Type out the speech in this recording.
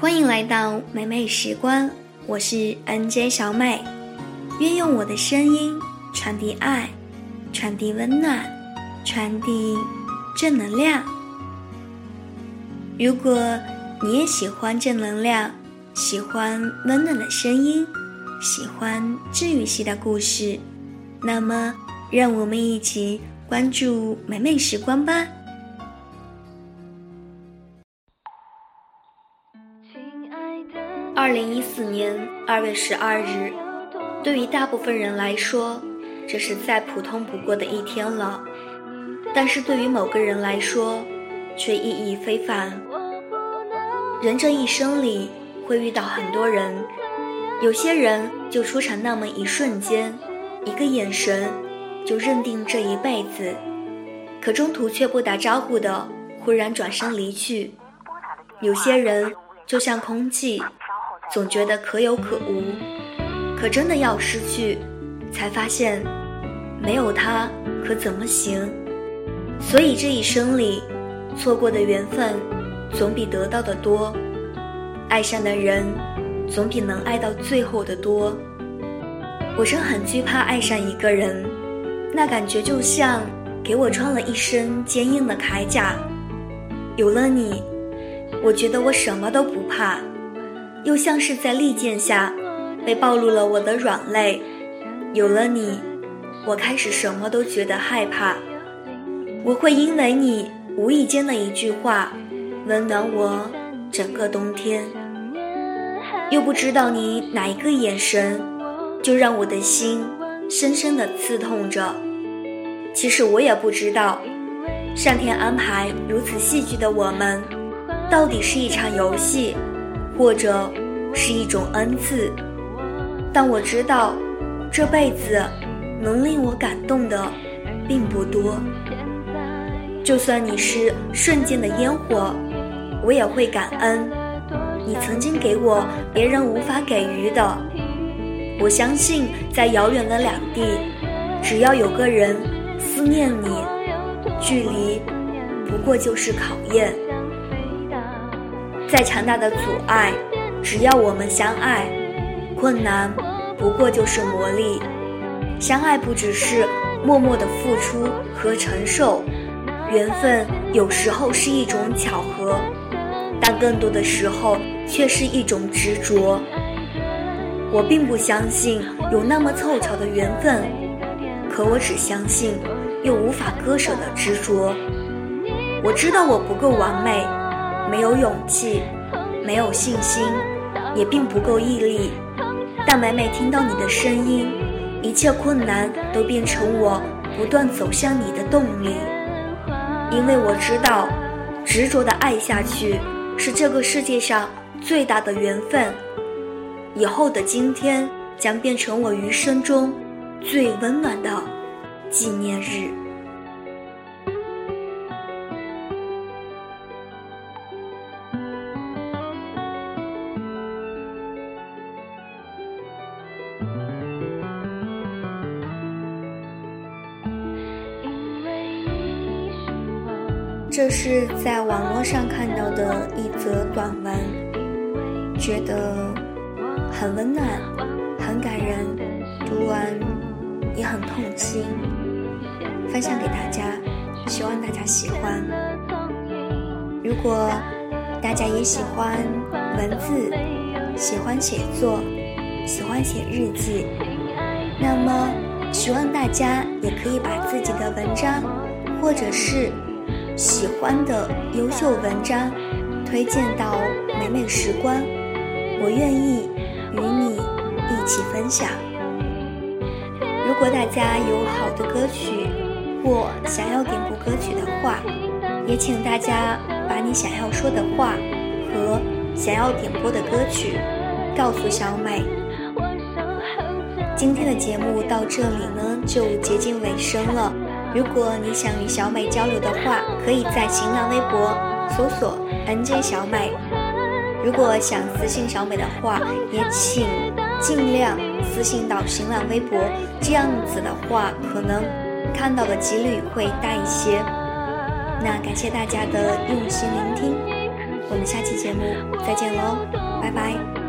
欢迎来到美美时光，我是 NJ 小美，愿用我的声音传递爱，传递温暖，传递正能量。如果你也喜欢正能量，喜欢温暖的声音，喜欢治愈系的故事，那么让我们一起关注美美时光吧。二零一四年二月十二日，对于大部分人来说，这是再普通不过的一天了；但是对于某个人来说，却意义非凡。人这一生里会遇到很多人，有些人就出场那么一瞬间，一个眼神就认定这一辈子，可中途却不打招呼的忽然转身离去。有些人就像空气。总觉得可有可无，可真的要失去，才发现没有他可怎么行？所以这一生里，错过的缘分总比得到的多，爱上的人总比能爱到最后的多。我真很惧怕爱上一个人，那感觉就像给我穿了一身坚硬的铠甲，有了你，我觉得我什么都不怕。又像是在利剑下，被暴露了我的软肋。有了你，我开始什么都觉得害怕。我会因为你无意间的一句话，温暖我整个冬天。又不知道你哪一个眼神，就让我的心深深的刺痛着。其实我也不知道，上天安排如此戏剧的我们，到底是一场游戏。或者是一种恩赐，但我知道，这辈子能令我感动的并不多。就算你是瞬间的烟火，我也会感恩。你曾经给我别人无法给予的。我相信，在遥远的两地，只要有个人思念你，距离不过就是考验。再强大的阻碍，只要我们相爱，困难不过就是磨砺。相爱不只是默默的付出和承受，缘分有时候是一种巧合，但更多的时候却是一种执着。我并不相信有那么凑巧的缘分，可我只相信又无法割舍的执着。我知道我不够完美。没有勇气，没有信心，也并不够毅力。但每每听到你的声音，一切困难都变成我不断走向你的动力。因为我知道，执着的爱下去是这个世界上最大的缘分。以后的今天将变成我余生中最温暖的纪念日。这是在网络上看到的一则短文，觉得很温暖，很感人，读完也很痛心，分享给大家，希望大家喜欢。如果大家也喜欢文字，喜欢写作，喜欢写日记，那么希望大家也可以把自己的文章，或者是。喜欢的优秀文章，推荐到美美时光，我愿意与你一起分享。如果大家有好的歌曲或想要点播歌曲的话，也请大家把你想要说的话和想要点播的歌曲告诉小美。今天的节目到这里呢，就接近尾声了。如果你想与小美交流的话，可以在新浪微博搜索 “nj 小美”。如果想私信小美的话，也请尽量私信到新浪微博，这样子的话，可能看到的几率会大一些。那感谢大家的用心聆听，我们下期节目再见喽，拜拜。